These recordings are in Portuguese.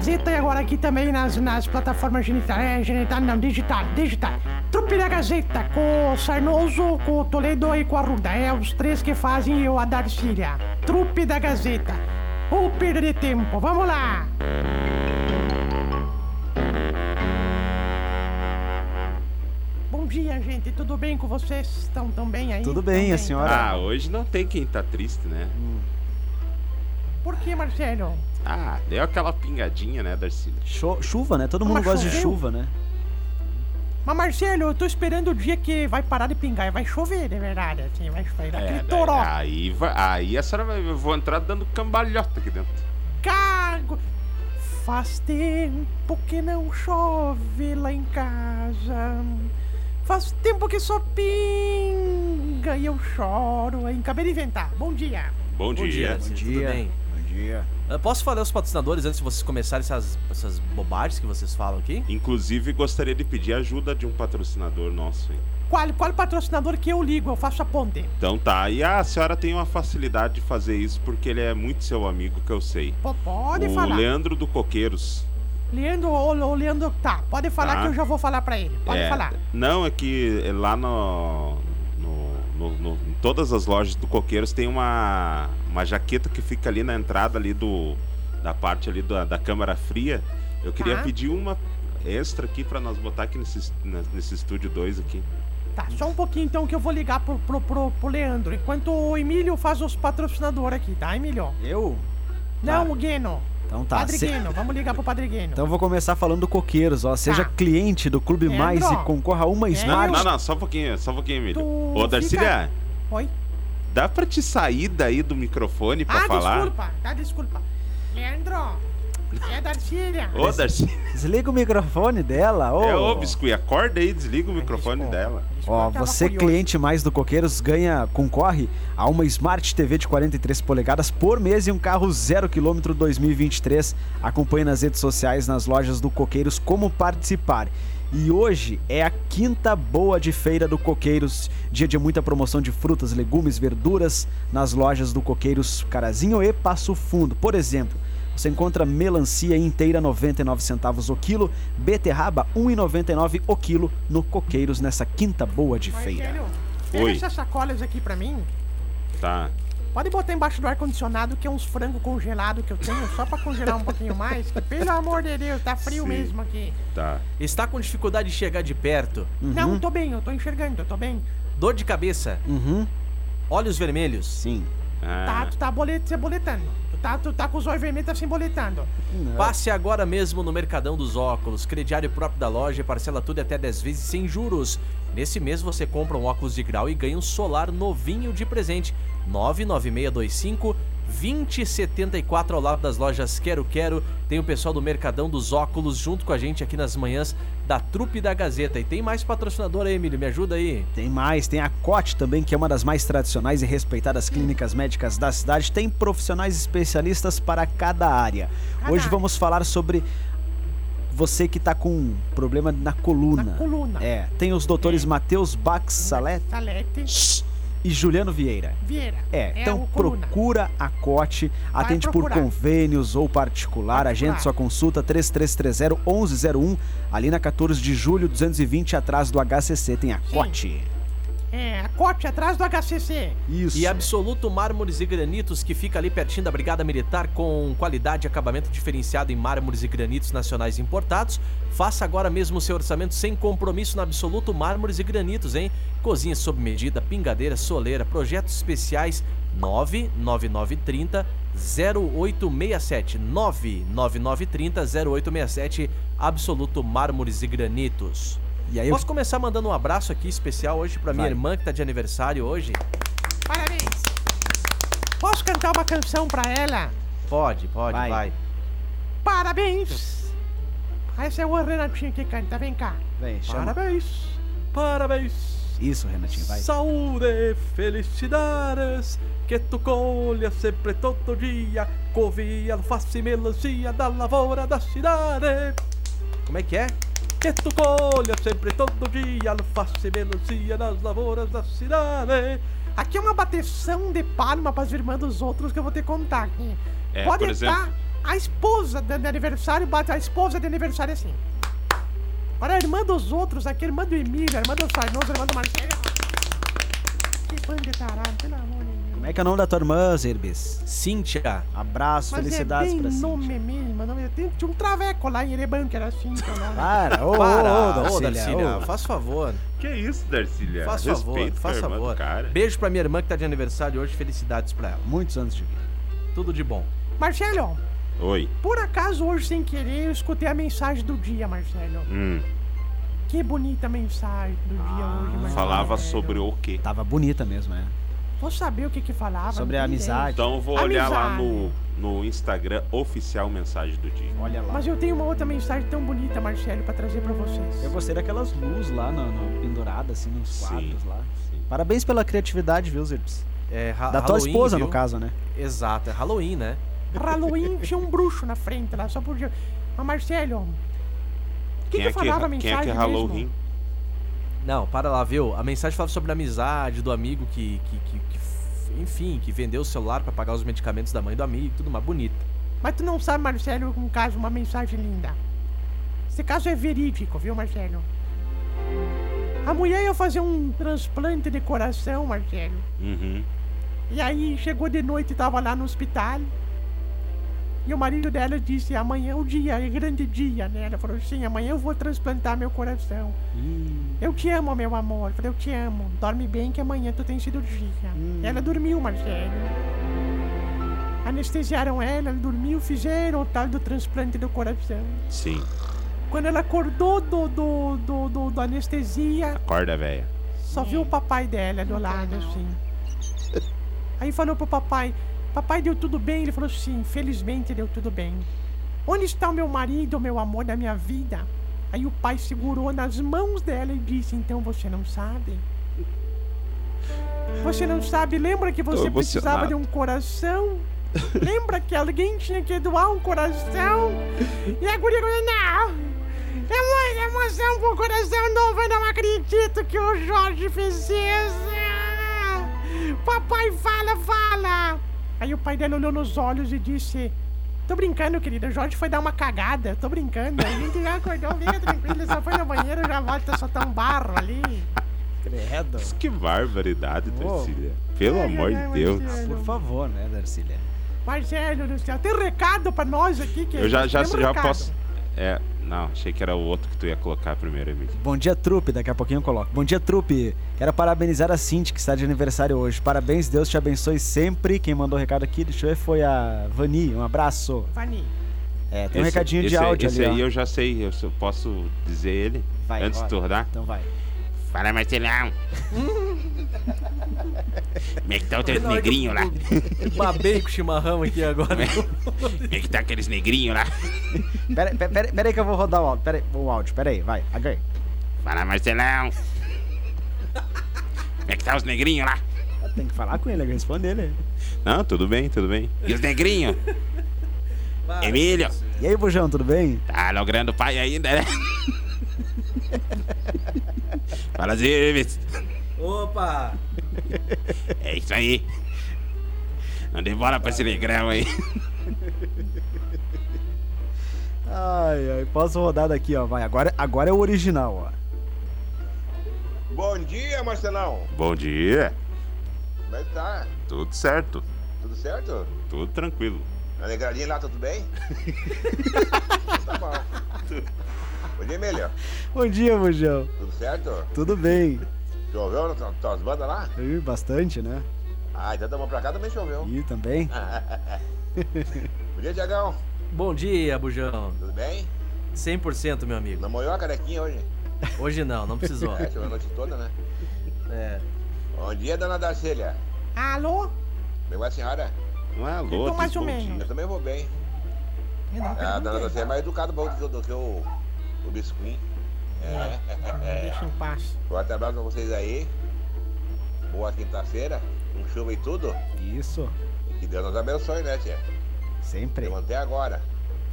Gazeta e agora aqui também nas, nas plataformas genital, é, genital não, digital, digital. Trupe da Gazeta com o Sarnoso, com o Toledo e com a Ruda. É os três que fazem eu a Darcília. Trupe da Gazeta. Ou perder tempo, vamos lá! Bom dia, gente. Tudo bem com vocês? Estão tão bem aí? Tudo bem, a senhora? Ah, hoje não tem quem tá triste, né? Por que, Marcelo? Ah, deu aquela pingadinha, né, Darcy? Cho- chuva, né? Todo mundo Mas gosta de choveu? chuva, né? Mas, Marcelo, eu tô esperando o dia que vai parar de pingar e vai chover, de verdade. Assim, vai chover aquele daí- toró. aí, vai, aí a senhora vai. Eu vou entrar dando cambalhota aqui dentro. Cago! Faz tempo que não chove lá em casa. Faz tempo que só pinga e eu choro. Hein? Acabei de inventar. Bom dia. Bom, Bom dia. dia, Bom tudo dia. bem? Bom dia. Eu posso falar os patrocinadores antes de vocês começarem essas, essas bobagens que vocês falam aqui? Inclusive, gostaria de pedir ajuda de um patrocinador nosso. hein? Qual, qual patrocinador que eu ligo? Eu faço a ponte. Então tá, e a senhora tem uma facilidade de fazer isso porque ele é muito seu amigo, que eu sei. Pô, pode o falar. Leandro do Coqueiros. Leandro, ô, ô, Leandro, tá. Pode falar Tá. que eu já vou falar pra ele. Pode É, falar. Não, é que lá no, no, no- em todas as lojas do Coqueiros tem uma, uma jaqueta que fica ali na entrada ali do da parte ali da, da câmara fria. Eu queria Tá. pedir uma extra aqui pra nós botar aqui nesse, nesse estúdio 2 aqui. Tá, só um pouquinho então que eu vou ligar pro, pro, pro, pro Leandro. Enquanto o Emílio faz os patrocinadores aqui, tá, Emílio? Eu? Não, Tá. o Gueno. Então tá. Padre se- Gueno, vamos ligar pro Padre Gueno. Então eu vou começar falando do Coqueiros, ó. Seja Tá. cliente do Clube. Mais e concorra a uma É, Smart. Não, não, não, só um pouquinho, só um pouquinho, Emílio. Tu Ô, Darcília, fica- Oi? dá pra te sair daí do microfone pra ah, falar? desculpa, tá, desculpa. Leandro, é Darcília. Ô, Darcy, Desliga o microfone dela, ô. é ô, Biscuit, acorda aí, desliga o microfone dela. Ó, você curioso. cliente mais do Coqueiros ganha, concorre a uma Smart TV de 43 polegadas por mês e um carro zero quilômetro 2023. Acompanhe nas redes sociais, nas lojas do Coqueiros como participar. E hoje é a quinta boa de feira do Coqueiros, dia de muita promoção de frutas, legumes, verduras nas lojas do Coqueiros Carazinho e Passo Fundo. Por exemplo, você encontra melancia inteira 99 centavos o quilo, beterraba 1,99 o quilo no Coqueiros nessa quinta boa de feira. Marcelo, pega Oi. essas sacolas aqui pra mim. Tá. Pode botar embaixo do ar-condicionado, que é uns frangos congelados que eu tenho, só pra congelar um pouquinho mais. Que, pelo amor de Deus, tá frio Sim. mesmo aqui. Tá. Está com dificuldade de chegar de perto? Não, tô bem, eu tô enxergando, eu tô bem. Dor de cabeça? Uhum, Olhos vermelhos? sim. Tá, Ah, tu tá bolet, você boletando. Tá, tu tá com os olhos vermelhos, tá se boletando. Passe agora mesmo no Mercadão dos Óculos, crediário próprio da loja, parcela tudo até 10 vezes sem juros. Nesse mês você compra um óculos de grau e ganha um solar novinho de presente. 99625 2074 ao lado das lojas Quero Quero. Tem o pessoal do Mercadão dos Óculos junto com a gente aqui nas manhãs da Trupe da Gazeta. E tem mais patrocinador aí, Emílio, me ajuda aí. Tem mais, tem a COT também, que é uma das mais tradicionais e respeitadas clínicas médicas da cidade. Tem profissionais especialistas para cada área. Cada Hoje área. vamos falar sobre você que tá com problema na coluna. Na coluna. É, tem os doutores Matheus Bax Salete Salete e Juliano Vieira. Vieira. É, então o coluna. procura a COT, atende por convênios ou particular, agende sua consulta 3330-1101, ali na 14 de julho, 220, atrás do HCC, tem a Sim. COT. É, a corte atrás do HCC. Isso. E Absoluto Mármores e Granitos, que fica ali pertinho da Brigada Militar, com qualidade e acabamento diferenciado em mármores e granitos nacionais importados. Faça agora mesmo o seu orçamento sem compromisso na Absoluto Mármores e Granitos, hein? Cozinha sob medida, pingadeira, soleira, projetos especiais 99930 0867 99930 0867 Absoluto Mármores e Granitos. E aí, eu... Posso começar mandando um abraço aqui especial hoje pra minha Vai. irmã que tá de aniversário hoje? Parabéns. Posso cantar uma canção pra ela? Pode, pode, Vai. vai. Parabéns. Ah, Esse é o Renatinho que canta, vem cá. Vem, chama. Parabéns, parabéns. Isso, Renatinho, vai. Saúde, felicidades, que tu colha sempre todo dia, couve, alface e melancia da lavoura da cidade. Como é que é? Que tu colha sempre todo dia, alface e melancia das lavouras da cidade. Aqui é uma bateção de palma pras irmãs dos outros que eu vou te contar aqui. É, Pode por exemplo, estar a esposa de, aniversário bate a esposa de aniversário assim. Para a irmã dos outros, aqui, a irmã do Emílio, a irmã do Sarnoso, a irmã do Marcelo. Que bando de tarado, pelo amor de Deus. Como é que é o nome da tua irmã, Zerbis? Cíntia. Abraço, Mas felicidades é bem pra si. nome mesmo, nome. Tem- Tinha um traveco lá em Ereban que era assim, que é o nome. Para, ô, ô, Para, ô, Darcília, Darcília, ô. faz favor. Que isso, Darcília? Faz Respeito favor, faz favor. Cara. Beijo pra minha irmã que tá de aniversário hoje. Felicidades pra ela. Muitos anos de vida. Tudo de bom. Marcelo, Oi. por acaso hoje, sem querer, eu escutei a mensagem do dia, Marcelo. Hum, Que bonita mensagem do dia hoje, Marcelo. falava sobre o quê? Tava bonita mesmo, é. Vou saber o que que falava. Sobre a amizade. Então eu vou olhar lá Amizade. no, no Instagram oficial mensagem do dia. Olha lá. Mas eu tenho uma outra mensagem tão bonita, Marcelo, pra trazer pra vocês. Eu gostei daquelas luzes lá, no, no- penduradas, assim, nos Sim. quadros lá. Sim. Parabéns pela criatividade, viu, Zerbis? É, ha- Da tua esposa, viu? no caso, né? Exato, é Halloween, né? Halloween tinha um bruxo na frente lá, só podia. Mas Marcelo, o que, Quem, que é que, falava a quem mensagem é que mesmo? Halloween? Não, para lá, viu? A mensagem fala sobre a amizade do amigo que, que, que- que enfim, que vendeu o celular pra pagar os medicamentos da mãe do amigo, tudo mais bonita. Mas tu não sabe, Marcelo, um caso, uma mensagem linda. Esse caso é verídico, viu, Marcelo? A mulher ia fazer um transplante de coração, Marcelo. Uhum. E aí chegou de noite e tava lá no hospital. E o marido dela disse, amanhã é o dia, é grande dia, né? Ela falou, sim, amanhã eu vou transplantar meu coração. Eu te amo, meu amor. Eu falei, eu te amo. Dorme bem que amanhã tu tem cirurgia. Ela dormiu, Marcelo. Anestesiaram ela, ela dormiu, fizeram o tal do transplante do coração. Sim. Quando ela acordou do, do, do, do, do anestesia, Acorda, velha. só viu o papai dela do lado, assim. Aí falou pro papai, papai deu tudo bem? Ele falou, sim, felizmente deu tudo bem. Onde está o meu marido, meu amor da minha vida? Aí o pai segurou nas mãos dela e disse, então você não sabe? Você não sabe, lembra que você precisava de um coração? Lembra que alguém tinha que doar um coração? E a guria falou, não! É muita emoção pro coração novo, eu não acredito que o Jorge fez isso! Papai, fala, fala! Aí o pai dela olhou nos olhos e disse: Tô brincando, querida, o Jorge foi dar uma cagada, tô brincando. A gente já acordou, fica tranquilo, só foi no banheiro, já volta, só tá um barro ali. Credo. Que barbaridade, Ô. Darcília. Pelo Ai, amor ai, de Deus. Marcelo. Por favor, né, Darcília? Marcelo do céu, tem recado pra nós aqui, que Eu já, já, já recado. posso. É, não, achei que era o outro que tu ia colocar primeiro, Emílio. Bom dia, trupe. Daqui a pouquinho eu coloco. Bom dia, trupe. Quero parabenizar a Cinti, que está de aniversário hoje. Parabéns, Deus te abençoe sempre. Quem mandou o recado aqui, deixa eu ver, foi a Vani. Um abraço. Vani, É, tem um Esse- recadinho de esse aí- áudio Esse ali, aí ó. eu já sei, eu posso dizer ele Vai, antes de rodar. Então vai. Fala, Marcelão. Como é que tá o teu negrinho lá? Eu babei com o chimarrão aqui agora. Como é que tá aqueles negrinhos lá? Pera, pera, pera, pera aí que eu vou rodar o áudio. Pera aí, o áudio. Pera aí, vai. Agora. Fala, Marcelão. Como é que tá os negrinhos lá? Tem que falar com ele, responder ele. Não, tudo bem, tudo bem. E os negrinhos? Emílio, E aí, Bujão, tudo bem? tá logrando pai ainda, né? Fala, Zirbis. Opa! É isso aí. Não dê bola pra esse negrão aí. Ai, ai, posso rodar daqui, ó. Vai, agora, agora é o original, ó. Bom dia, Marcelão. Bom dia. Como é que tá? Tudo certo. Tudo certo? Tudo tranquilo. Na negradinha lá, tudo bem? tá bom. Bom dia, Emílio. Bom dia, Bujão. Tudo certo? Tudo bem? Choveu nas tu- tuas bandas lá? Ih, bastante, né? Ah, então tamo pra cá também choveu. E também? Bom dia, Tiagão. Bom dia, Bujão. Tudo bem? 100%, meu amigo. Não molhou a carequinha hoje? Hoje não, não precisou. É, choveu a noite toda, né? É. Bom dia, dona Darcília. alô? Como vai a senhora? Não é alô, Então, mais ou menos. Eu também vou bem. Eu não É, a dona. Darcília é mais educada do que, do que o, o Biscuit. É. Deixa em paz. Forte abraço pra vocês aí. Boa quinta-feira. Com chuva e tudo. Isso. E que Deus nos abençoe, né, tia? Sempre. Eu manter agora.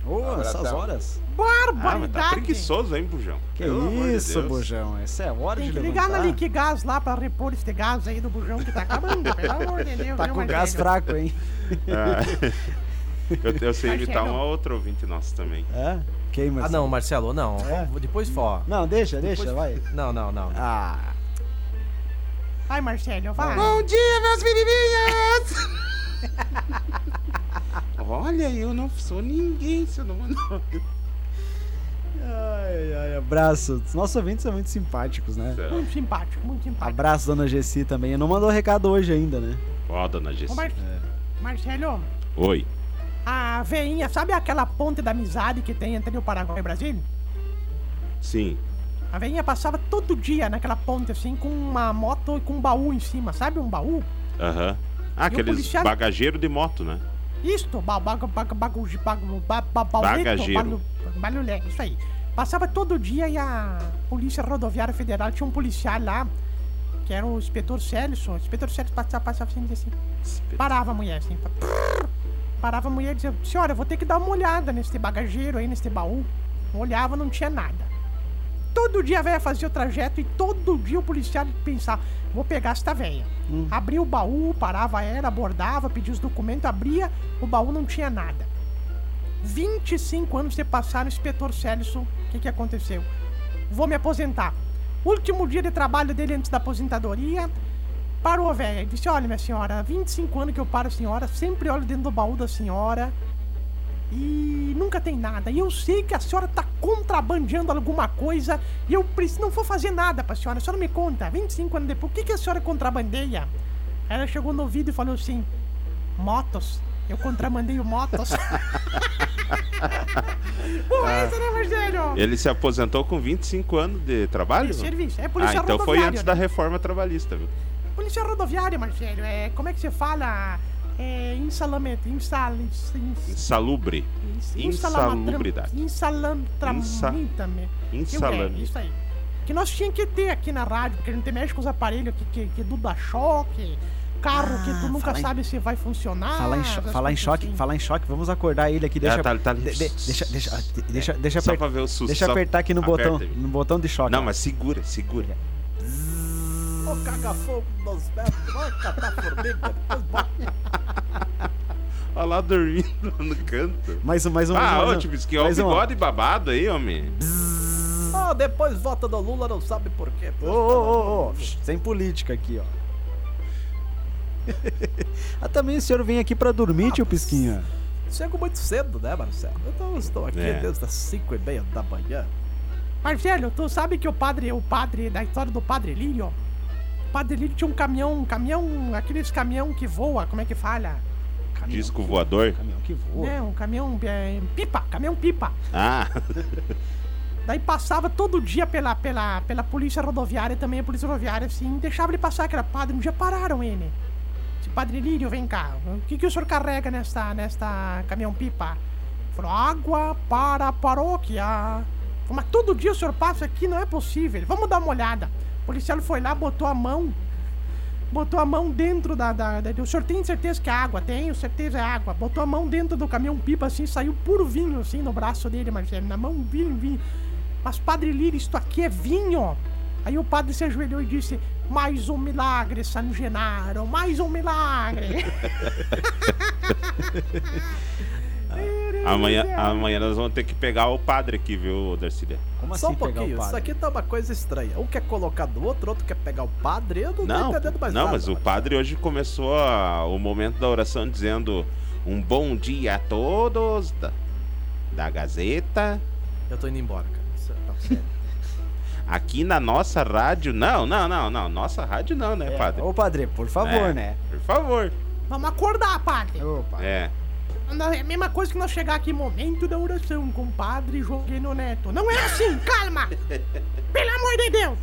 Ô, Um essas horas. Ah, mas tá Barbaridade! preguiçoso, hein, Bujão? Que Pelo de isso, Deus. Bujão. Essa é a hora Tem de que ligar levantar. na Gás lá pra repor esse gás aí do bujão que tá acabando, pelo amor de Deus. Tá viu, com gás fraco, hein? Ah, Eu, eu sei imitar um outro ouvinte nosso também. É? Quem, Ah, Marcelo? não, Marcelo, não. É? Depois fó. Não, deixa, deixa, vai. Não, não, não. Ah, Vai, Marcelo, vai. Bom dia, meus menininhos! Olha, eu não sou ninguém, se eu não mandar. ai, ai, abraço. Os nossos ouvintes são muito simpáticos, né? Muito simpático, muito simpático. Abraço, dona Gessi também. Não mandou recado hoje ainda, né? Ó, dona Ô, Gessi. Mar... Marcelo, Oi. A veinha, sabe aquela ponte da amizade que tem entre o Paraguai e o Brasil? Sim. A veinha passava todo dia naquela ponte, assim, com uma moto e com um baú em cima, sabe? Um baú. Aham. Ah, aqueles policial- bagageiros de moto, né? Isto, ba, ba, ba, ba, ba, ba, Bagageiro. balu- balulé, isso aí. Passava todo dia e a Polícia Rodoviária Federal tinha um policial lá, que era o inspetor Celso. O inspetor Celso passava, passava assim, assim, parava a mulher assim, prrr. Parava a mulher e dizia, senhora, vou ter que dar uma olhada nesse bagageiro aí, nesse baú. Olhava, não tinha nada. Todo dia a velha fazia o trajeto e todo dia o policial pensava, vou pegar esta velha. Abria o baú, parava ela, abordava, pedia os documentos, abria, o baú não tinha nada. 25 anos se passaram, inspetor Celso, o que, que aconteceu? Vou me aposentar. Último dia de trabalho dele antes da aposentadoria, parou a velha e disse, olha minha senhora, há 25 anos que eu paro a senhora, sempre olho dentro do baú da senhora e nunca tem nada. E eu sei que a senhora tá contrabandeando alguma coisa e eu preciso, não vou fazer nada pra senhora. A senhora me conta, 25 anos depois, o que, que a senhora contrabandeia? Ela chegou no ouvido e falou assim: Motos. Eu contrabandeio motos. Porra, essa, né, Marcelo? Ele se aposentou com 25 anos de trabalho? De serviço. É Ah, polícia então foi antes da reforma trabalhista, viu? Polícia rodoviária, Marcelo. É, como é que você fala? É, insalamento. Insal, ins, ins, Insalubre. Insalubridade. Insalamtramintame. Insalame. É, isso aí. Que nós tínhamos que ter aqui na rádio, porque a gente mexe com os aparelhos que, que, que do dá choque, carro que tu Ah, nunca em- sabe se vai funcionar. Falar em, cho- falar em choque, assim. falar em choque, vamos acordar ele aqui. Deixa, Ah, tá- tá- de- de- deixa, deixa, deixa, deixa, Só aper- pra ver o susto. deixa apertar aqui no aperta botão, no botão de choque. Não, mas segura, segura. Ô, caga-fogo nos metros, vai catar formiga, depois. Olha lá dormindo lá no canto. Mais um, mais um. Ah, mais ô, um. tipo, isso que é o um, bigode babado aí, homem. Ah, depois vota do Lula, não sabe por quê. Ô, ô, ô, sem política aqui, ó. ah, também o senhor vem aqui pra dormir, tio Pisquinha. Chego muito cedo, né, Marcelo? Então eu estou aqui É. desde as 5 e meia da manhã. Marcelo, tu sabe que o padre, o padre da história do padre Lírio, o padre Lírio tinha um caminhão, um caminhão, aqueles caminhão que voa, como é que fala? Caminhão Disco que- voador. Caminhão que voa. É, um caminhão é, pipa, caminhão pipa. Ah, Daí passava todo dia pela, pela, pela polícia rodoviária também, a polícia rodoviária, assim, deixava ele passar, que era padre, um dia pararam ele. Disse, padre Lírio, vem cá, o que, que o senhor carrega nesta, nesta caminhão-pipa? Falou, água para a paróquia. Falei, Mas todo dia o senhor passa aqui, não é possível. Vamos dar uma olhada. Policial foi lá, botou a mão, botou a mão dentro da, da, da- O senhor tem certeza que é água? Tenho certeza é água. Botou a mão dentro do caminhão-pipa, assim, saiu puro vinho, assim, no braço dele, Marcelo. Na mão, vinho, vinho. Mas, padre Lírio, isto aqui é vinho. Aí o padre se ajoelhou e disse: Mais um milagre, San Genaro, mais um milagre. amanhã, amanhã nós vamos ter que pegar o padre aqui, viu, Darcília? Como Só um assim pegar o pouquinho, isso aqui tá uma coisa estranha. Um quer colocar do outro, outro quer pegar o padre. Eu não, Não, tô entendendo mais não, nada. mas o padre hoje começou a- o momento da oração dizendo um bom dia a todos da, da Gazeta. Eu tô indo embora, cara. Isso, não, sério. Aqui na nossa rádio. Não, não, não, não. Nossa rádio não, né, É, padre? Ô, padre, por favor, É, né? Por favor. Vamos acordar, padre. Opa. É. É a mesma coisa que nós chegar aqui, momento da oração, com o padre Joaquino Neto. Não é assim, calma! Pelo amor de Deus!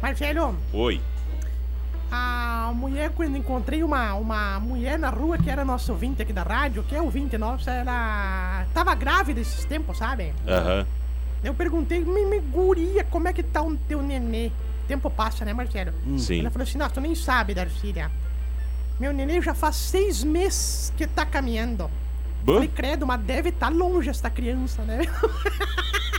Marcelo, Oi. a mulher, quando encontrei uma, uma mulher na rua que era nosso ouvinte aqui da rádio, que é ouvinte nossa, ela tava grávida esses tempos, sabe? Aham. Eu perguntei, me, me guria, como é que tá o teu nenê? O tempo passa, né, Marcelo? Sim. Ela falou assim, nossa, tu nem sabe, Darcília. Meu nenê já faz seis meses que tá caminhando. Bã? Falei, credo, mas deve estar longe essa criança, né?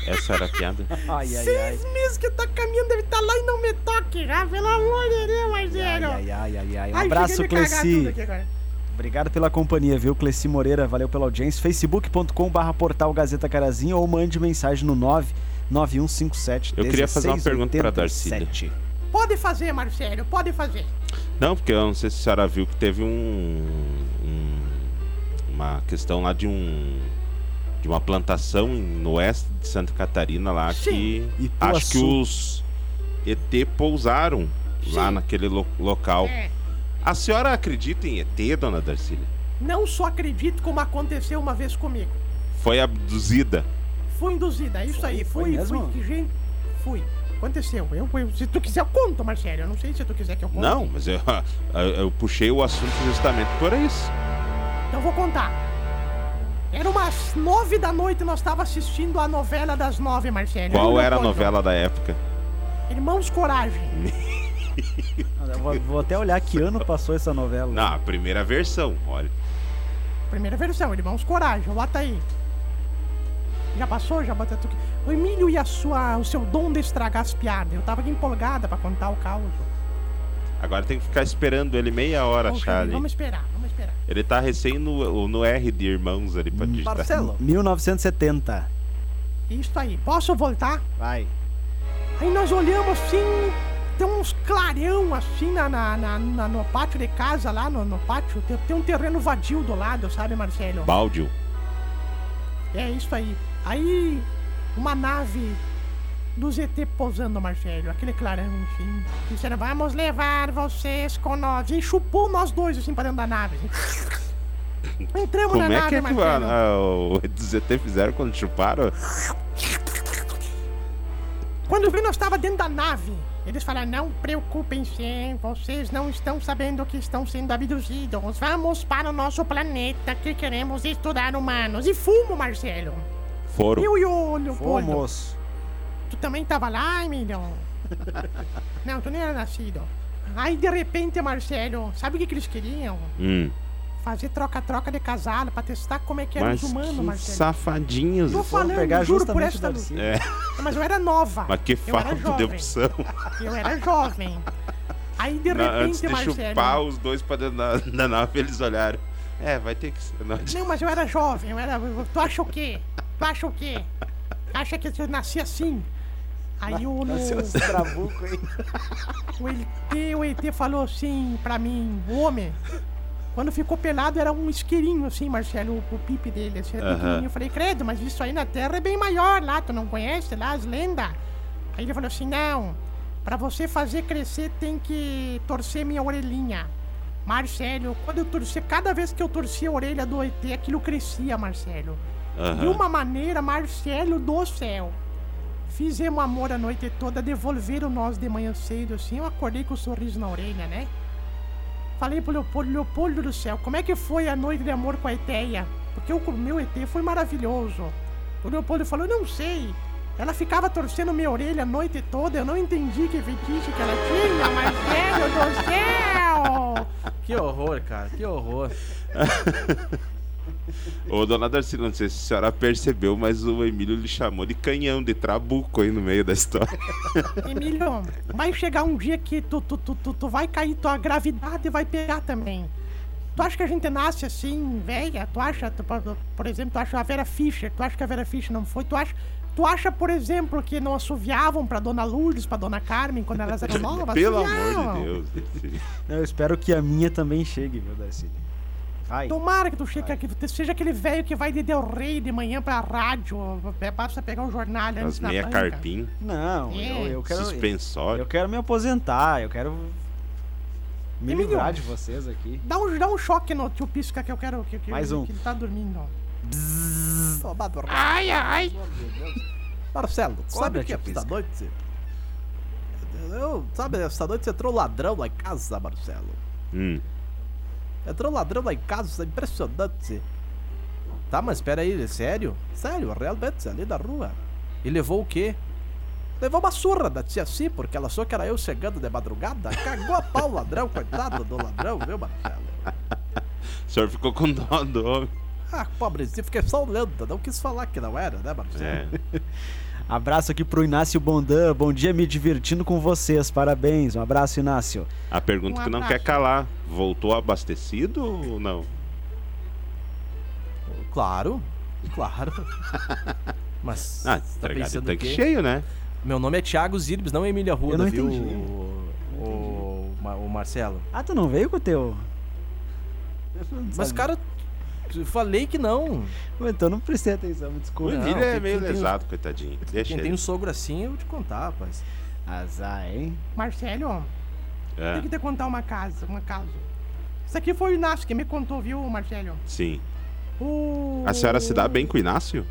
Essa era a piada. Ai, ai, ai. Seis meses que tá caminhando, deve estar lá e não me toque, ah, pelo amor de Deus, Ai, Marcelo. ai, ai, ai, ai. Um Ai, abraço, Cleci. Obrigado pela companhia, viu, Cleci Moreira? Valeu pela audiência. facebook.com barra portal Gazeta Carazinho ou mande mensagem no 99157 Eu queria fazer uma pergunta pra Darcília. 1687. Pode fazer, Marcelo, pode fazer. Não, porque eu não sei se a senhora viu que teve um, um- uma questão lá de um de uma plantação no oeste de Santa Catarina lá Sim. que acho que os ET pousaram lá Sim. naquele lo- local. É. A senhora acredita em ET, dona Darcília? Não só acredito como aconteceu uma vez comigo. Foi abduzida. Fui induzida, é isso aí. foi Fui, mesmo? fui, que gente. Fui. Aconteceu. Eu, eu- se tu quiser, eu conto, Marcelo. Eu não sei se tu quiser que eu conte. Não, mas eu, eu, eu puxei o assunto justamente por isso. Então eu vou contar. Era umas nove da noite e nós estávamos assistindo a novela das nove, Marcelo. Qual era a novela da época? Irmãos Coragem. Eu Vou, vou até olhar que ano passou essa novela. Não, a primeira versão, olha. Primeira versão, Irmãos Coragem. Bota aí. Já passou? Já bota tudo. O Emílio e a sua, o seu dom de estragar as piadas. Eu tava aqui empolgada pra contar o caos. Agora tem que ficar esperando ele meia hora, Poxa, Charlie. Vamos esperar, vamos esperar. Ele tá recém no, no R de irmãos ali pra digitar. Marcelo, 1970. Isso aí. Posso voltar? Vai. Aí nós olhamos assim, tem uns clarão assim na, na, na- na- no pátio de casa, lá no, no pátio. Tem, tem um terreno vadio do lado, sabe, Marcelo? Baldio. É isso aí. Aí, uma nave do ZT pousando, Marcelo. Aquele clarão, assim. Disseram, vamos levar vocês com nós. E chupou nós dois, assim, pra dentro da nave. assim. Entramos Como na é nave, que é que Marcelo. a- a- o ZT fizeram quando chuparam? Quando vi, nós estava dentro da nave. Eles falaram, não preocupem-se, vocês não estão sabendo que estão sendo abduzidos. Vamos para o nosso planeta que queremos estudar humanos. E fumo, Marcelo. Foram. Eu e o Leopoldo. Fomos. Tu também tava lá, Emílio? não, tu nem era nascido. Aí, de repente, Marcelo, sabe o que, que eles queriam? Hum. Fazer troca-troca de casado pra testar como é que eram Mas os humanos, que Marcelo. safadinhos. Tô falando, pegar juro por justamente esta o luz. Darcy. É, Mas eu era nova. mas que eu era falta de jovem. opção. Eu era jovem. Aí, de Na- repente, antes de Marcelo... chupar os dois pra dentro da, da nave, eles olharam. É, vai ter que ser. Não, Não, mas eu era jovem, eu era. Tu acha o quê? Tu acha o quê? Acha que eu nasci assim? Aí o, no, Nasceu esse trabuco aí. o, ET, o ET falou assim pra mim, o homem. Quando ficou pelado era um isqueirinho assim, Marcelo, o, o pipe dele, assim, pequenininho. Eu falei, credo, mas isso aí na Terra é bem maior lá, tu não conhece lá as lendas? Aí ele falou assim, não, pra você fazer crescer tem que torcer minha orelhinha. Marcelo, quando eu torcia, cada vez que eu torcia a orelha do ET, aquilo crescia, Marcelo. De Aham. uma maneira, Marcelo do céu. Fizemos amor a noite toda, devolveram nós de manhã cedo, assim. Eu acordei com um sorriso na orelha, né? Falei pro Leopoldo, Leopoldo do céu, como é que foi a noite de amor com a Eteia? Porque o meu ET foi maravilhoso. O Leopoldo falou, não sei. Ela ficava torcendo minha orelha a noite toda, eu não entendi que fetiche que ela tinha, Marcelo do céu! que horror, cara, que horror. Ô, dona Darcy, não sei se a senhora percebeu, mas o Emílio lhe chamou de canhão, de trabuco aí no meio da história. Emílio, vai chegar um dia que tu, tu, tu, tu, tu vai cair, tua gravidade vai pegar também. Tu acha que a gente nasce assim, velha? Tu acha, tu, por- exemplo, tu acha a Vera Fischer, tu acha que a Vera Fischer não foi? Tu acha, tu acha por exemplo, que não assoviavam pra Dona Lourdes, pra Dona Carmen, quando elas eram novas? Pelo Assoviavam. amor de Deus. Eu espero que a minha também chegue, viu, Darcy? Vai. Tomara que tu chegue, tu seja aquele velho que vai de Del Rey de manhã pra rádio, é, basta pegar o jornal antes As na meia banca. carpim, Não, É. eu, eu quero. suspensório. Eu quero me aposentar, eu quero me Emílio. livrar de vocês aqui. Dá um, dá um choque no tio Pisca que eu quero que, que, Mais um. que ele tá dormindo. Tomado Ai, ai. Marcelo, sabe que tio esta noite. Eu, sabe, esta noite entrou ladrão lá em casa, Marcelo. Hum. Entrou ladrão lá em casa, impressionante. Tá, mas espera aí, é sério? Sério, realmente, ali da rua. E levou o quê? Levou uma surra da tia Si, porque ela achou que era eu chegando de madrugada. Cagou a pau o ladrão, coitado do ladrão, viu, Marcelo? O senhor ficou com dó do homem. Ah, pobrezinho, fiquei só olhando, não quis falar que não era, né, Marcelo? É. Abraço aqui pro Inácio Bondan. Bom dia, me divertindo com vocês. Parabéns. Um abraço, Inácio. A pergunta Um que não quer calar: voltou abastecido ou não? Claro, claro. Mas Ah, tá pensando Tanque que... cheio, né? Meu nome é Thiago Zirbes, não Emília Ruda, não viu? entendi. O, o, o Marcelo. Ah, tu não veio com o teu. Mas, cara, eu falei que não. Então não prestei atenção, me O desculpa. Não, Emílio é quem- meio tem lesado, coitadinho. Deixa Quem tem ele. um sogro assim, eu vou te contar, rapaz. Azar, hein? Marcelo, É, tem que te contar uma casa, uma casa. Isso aqui foi o Inácio que me contou, viu, Marcelo? sim. O... A senhora se dá bem com o Inácio?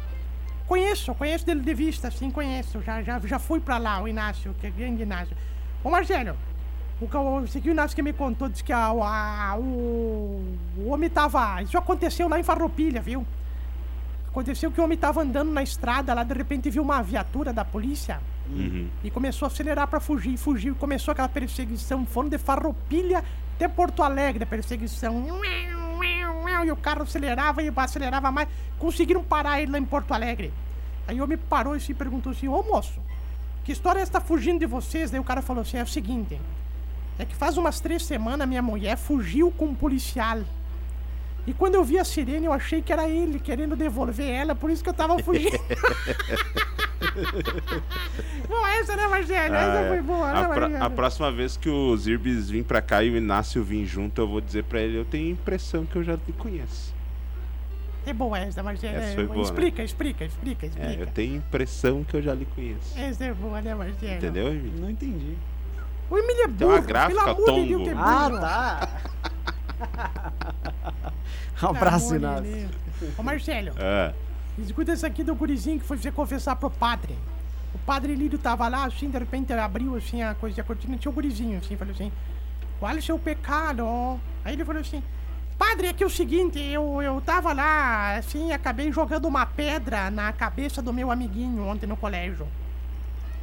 Conheço, conheço dele de vista, sim, conheço. Já, já, já fui pra lá, o Inácio, que é grande Inácio. Ô, Marcelo, o, que o Inácio que me contou, disse que a, a- o, o homem tava... Isso aconteceu lá em Farroupilha, viu? Aconteceu que o homem tava andando na estrada lá, de repente viu uma viatura da polícia Uhum. e começou a acelerar pra fugir, fugiu. Começou aquela perseguição, foram de Farroupilha até Porto Alegre, a perseguição. E o carro acelerava e acelerava mais. Conseguiram parar ele lá em Porto Alegre. Aí o homem parou e se perguntou assim: Ô moço, que história é essa fugindo de vocês? Daí o cara falou assim: é o seguinte. É que faz umas três semanas minha mulher fugiu com um policial. E quando eu vi a sirene, eu achei que era ele querendo devolver ela, por isso que eu tava fugindo. Bom, essa, né, Marcelo? Essa Ah, foi boa, né, a, pro- Marcelo? a próxima vez que o Zirbis vir pra cá e o Inácio vir junto, eu vou dizer pra ele, eu tenho a impressão que eu já te conheço. É boa essa, Marcelo. Essa é foi boa. boa, né? explica, explica, explica, explica. É, eu tenho a impressão que eu já lhe conheço. Essa é boa, né, Marcelo? Entendeu, Emílio? Não entendi. O Emílio é Tem uma burro, gráfica, pelo amor de Deus, que é burro. Ah, tá. um abraço, Inácio. Deus. Ô, Marcelo, É. escuta esse aqui do gurizinho que foi você confessar pro padre. O padre Lírio tava lá, assim, de repente abriu, assim, a coisa da cortina, tinha o gurizinho, assim, falou assim, qual é o seu pecado? Aí ele falou assim, padre, é que é o seguinte, eu, eu tava lá, assim, acabei jogando uma pedra na cabeça do meu amiguinho ontem no colégio.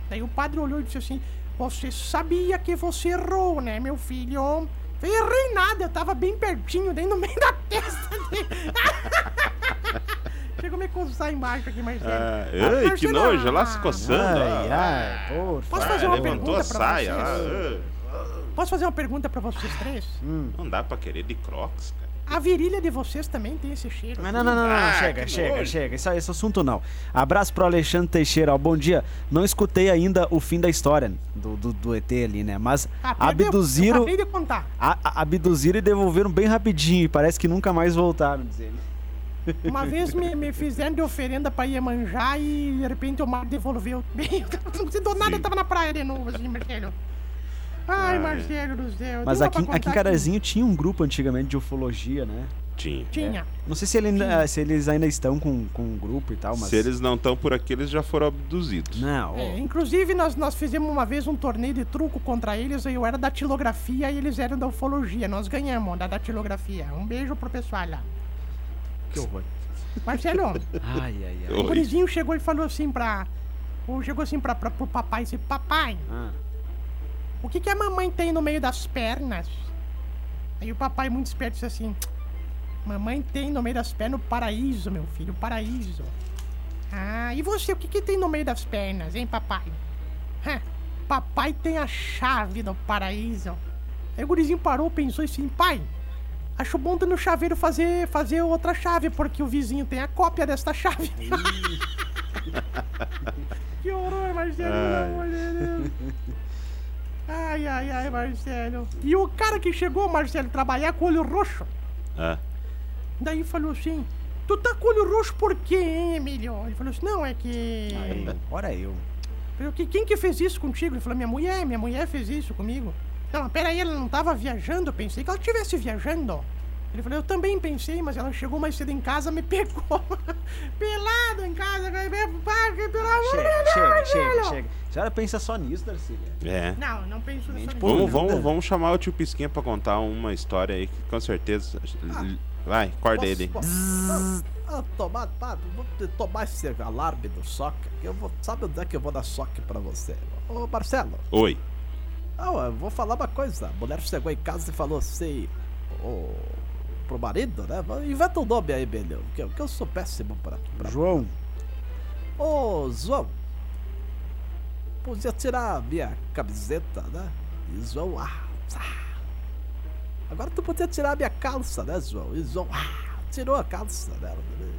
Daí o padre olhou e disse assim: Você sabia que você errou, né, meu filho? Eu errei nada, eu tava bem pertinho, daí no meio da testa dele. Chegou a me coçar embaixo aqui, Marcelo. Ah, Ah, ai, que nojo, lá se coçando. Ai, ai, por Posso Ah, fazer uma levantou pergunta a pra saia. vocês? ah, Posso fazer uma pergunta pra vocês três? ah. Não dá pra querer de crocs, cara. A virilha de vocês também tem esse cheiro. Mas não, não, não, não, Ah, chega, chega, nojo. chega. Isso, esse assunto não. Abraço pro Alexandre Teixeira, ó. Bom dia. Não escutei ainda o fim da história do, do, do ET ali, né? Mas Ah, Eu abduziram, acabei de contar. a- a- abduziram e devolveram bem rapidinho. E parece que nunca mais voltaram, diz ele. Uma vez me, me fizeram de oferenda pra Iemanjá e de repente o mar devolveu. Bem, não se do nada, eu tava na praia de novo, assim, Marcelo. Ai, Marcelo do céu. Mas aqui, aqui em Carazinho tinha um grupo antigamente de ufologia, né? Tinha. Tinha. Não sei se, ele ainda- se eles ainda estão com, com um grupo e tal, mas. Se eles não estão por aqui, eles já foram abduzidos. Não, É, inclusive, nós, nós fizemos uma vez um torneio de truco contra eles. Eu era da tilografia e eles eram da ufologia. Nós ganhamos da datilografia. Um beijo pro pessoal lá. que horror. Marcelo, Ai, ai, ai. o gurizinho chegou e falou assim pra. ou Chegou assim pra, pra, pro papai e disse: Papai, Ah. O que, que a mamãe tem no meio das pernas? Aí o papai, muito esperto, disse assim: Mamãe tem no meio das pernas o paraíso, meu filho, o paraíso. Ah, e você, o que, que tem no meio das pernas, hein, papai? Hã, papai tem a chave do paraíso. Aí o gurizinho parou, pensou assim: Pai, acho bom no chaveiro fazer, fazer outra chave, porque o vizinho tem a cópia desta chave. que horror, Marcelo, pelo amor de Deus. Ai, ai, ai, Marcelo. E o cara que chegou, Marcelo, trabalhar com olho roxo. Ah, Daí falou assim: Tu tá com olho roxo por quê, hein, Emílio? Ele falou assim: Não, é que. Ora eu. Falei, "Que- Quem que fez isso contigo? Ele falou: Minha mulher, minha mulher fez isso comigo. Não, peraí, ela não tava viajando. Eu pensei que ela estivesse viajando. Ele falou: Eu também pensei, mas ela chegou mais cedo em casa, me pegou. Pelado em casa, pelo amor Chega, de Deus, chega, Marcelo." chega, chega. A senhora pensa só nisso, Darcília? é. Não, não penso nisso. Podre. Vamos, vamos, vamos chamar o tio Pisquinha pra contar uma história aí que com certeza. Vai, acorda ele. Posso- Ah, tomar, pá, vou tomar esse alarme do soque. que Eu vou, sabe onde é que eu vou dar soque pra você? Ô, Marcelo, Oi. não, eu vou falar uma coisa. A mulher chegou em casa e falou assim, ô, pro marido, né? Inventa um nome aí, Belhão, que, eu- que eu sou péssimo pra... pra... João. Ô, João, podia tirar a minha camiseta, né? E João, ah, ah. Agora tu podia tirar a minha calça, né, João? E João, ah, tirou a calça dela. Né?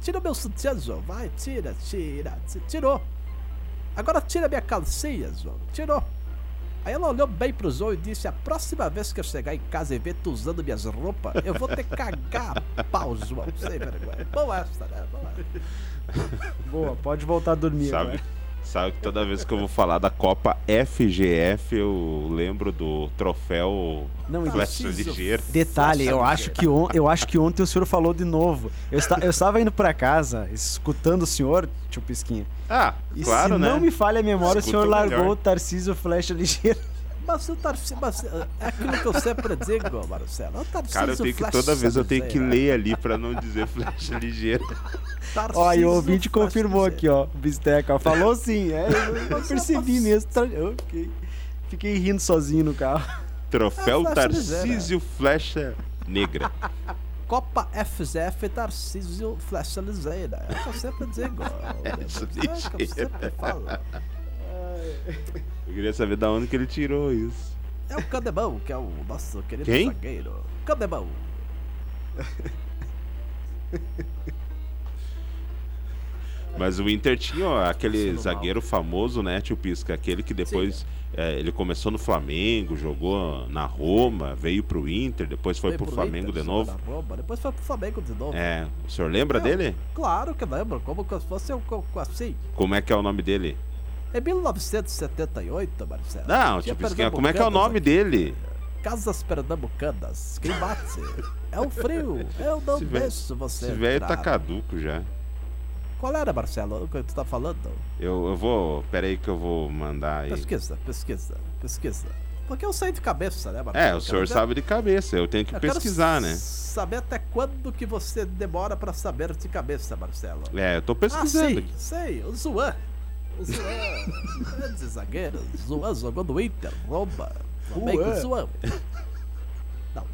Tira meu sutiã, João. Vai, tira, tira. Ti- Tirou. Agora tira minha calcinha, João. Tirou. Aí ela olhou bem pro João e disse: A próxima vez que eu chegar em casa e ver tu usando minhas roupas, eu vou ter que cagar a pau, João. Sem vergonha. Boa essa, né? Boa. Boa, pode voltar a dormir. Sabe, agora. Sabe que toda vez que eu vou falar da Copa FGF, eu lembro do troféu Não, Flecha preciso- Ligeira. Detalhe, eu acho, que on, eu acho que ontem o senhor falou de novo. Eu, eu estava indo pra casa, escutando o senhor, tio Pisquinha. Ah, E claro, se né? não me falha a memória, o senhor largou melhor. o Tarcísio Flecha Ligeira. Mas o Tarcísio. Mas é aquilo que eu sempre digo, Marcelo. O Tarcísio Cara, eu tenho que toda vez eu tenio que ler ali pra não dizer flecha ligeira. Tarcísio Ó, e o ouvinte confirmou aqui, ó. O Bisteca, falou sim. É, eu, eu percebi mesmo. Ok. Fiquei rindo sozinho no carro. Troféu flecha Tarcísio Flecha Negra. Copa FZF Tarcísio Flecha Ligeira. É o que eu sempre digo. É eu sempre falo. Eu queria saber da onde que ele tirou isso. É o Candemão, que é o nosso querido Quem? zagueiro. Candemão. Mas o Inter tinha aquele zagueiro famoso, né, tio Pisca? Aquele que depois é, ele começou no Flamengo, jogou na Roma, veio pro Inter, depois foi pro pro Flamengo Inter, de novo. Roma, depois foi pro Flamengo de novo. É, o senhor lembra Eu- dele? Claro que lembro, como que fosse um, assim. Como é que é o nome dele? Em 1978, Marcelo. Não, tio Pisquinha, como é que é o nome aqui. dele? Casas Pernambucanas. Quem bate? é o frio. Eu não Esse deixo você. Esse velho tá caduco já. Qual era, Marcelo, o que tu tá falando? Eu, eu vou. Pera aí que eu vou mandar aí. Pesquisa, pesquisa, pesquisa. Porque eu sei de cabeça, né, Marcelo? É, o senhor sabe de cabeça, eu tenho que Eu pesquisar, né? Saber até quando que você demora pra saber de cabeça, Marcelo. É, eu tô Ah, pesquisando sei, aqui. sei, o Zuan. O Zuan, grande zagueiro. Zuan jogou no Inter, Roma. Flamengo, Zuan. Não,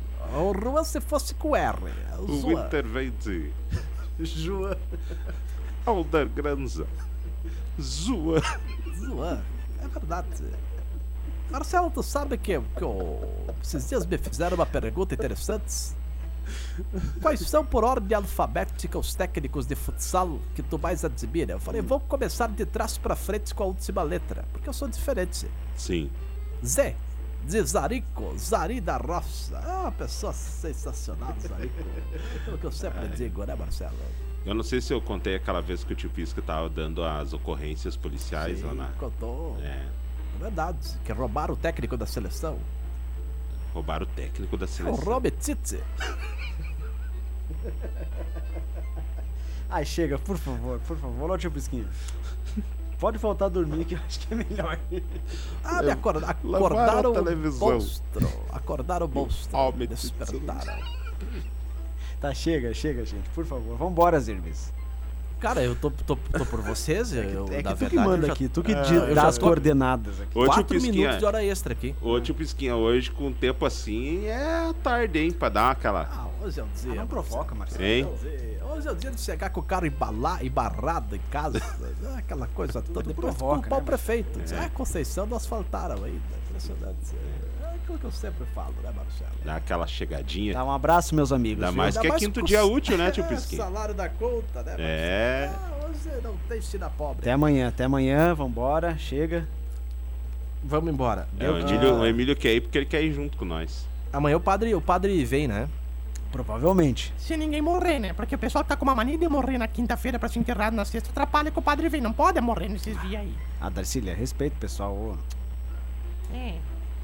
o Juan se fosse com R. é O O. Inter vem de João. Alder Granza. Zua. Zuan, é verdade. Marcelo, tu sabe que, que o- esses dias me fizeram uma pergunta interessante? Quais são, por ordem alfabética, os técnicos de futsal que tu mais admira? Eu falei, vou começar de trás pra frente com a última letra, porque eu sou diferente. Sim. Zé, de Zarico, Zari da Roça. É uma pessoa sensacional, Zarico. É aquilo que eu sempre digo, né, Marcelo? Eu não sei se eu contei aquela vez que o tio Pisca tava dando as ocorrências policiais lá na. Contou. É. É verdade, que roubaram o técnico da seleção. Roubaram o técnico da É o seleção. Robert Tite. Ai, chega, por favor, por favor. Ó, tio Pisquinha. Pode voltar a dormir, que eu acho que é melhor. Ah, me acorda, acordaram a o televisão. monstro. Acordaram o monstro. Oh, meu Despertaram. Tá, chega, chega, gente. Por favor. Vambora, Zirmes. Cara, eu tô, tô, tô por vocês. Eu, É que na tu que verdade, manda eu já- aqui, tu que Ah, eu dá já as coordenadas aqui. Quatro minutos Pisquinha. de hora extra aqui. Ô, tio Pisquinha, hoje com tempo assim é tarde, hein? Pra dar aquela. Ah, hoje é o dia. não provoca, Marcelo. Hein? Hoje é o dia- Hoje é o dia de chegar com o carro embalar, embarrado em casa. né, Aquela coisa toda. Depois provoca, culpar né, o prefeito. Diz, Ah, Conceição não asfaltaram ainda. Impressionante. É aquilo que eu sempre falo, né, Marcelo? Dar aquela chegadinha. Tá, um abraço, meus amigos. Ainda mais que é Ainda quinto com- dia útil, né, tio É, Pisquinha? salário da conta, né? É. Marcelo? Ah, hoje não tem China pobre. Até amanhã, até amanhã, vambora, chega. Vamos embora. É, o, Emílio, o Emílio quer ir porque ele quer ir junto com nós. Amanhã o padre, o padre vem, né? Provavelmente. Se ninguém morrer, né? Porque o pessoal tá com uma mania de morrer na quinta-feira pra se enterrar na sexta. Atrapalha que o padre vem. Não pode morrer nesses dias aí. Ah, Darcília, respeito, pessoal. É.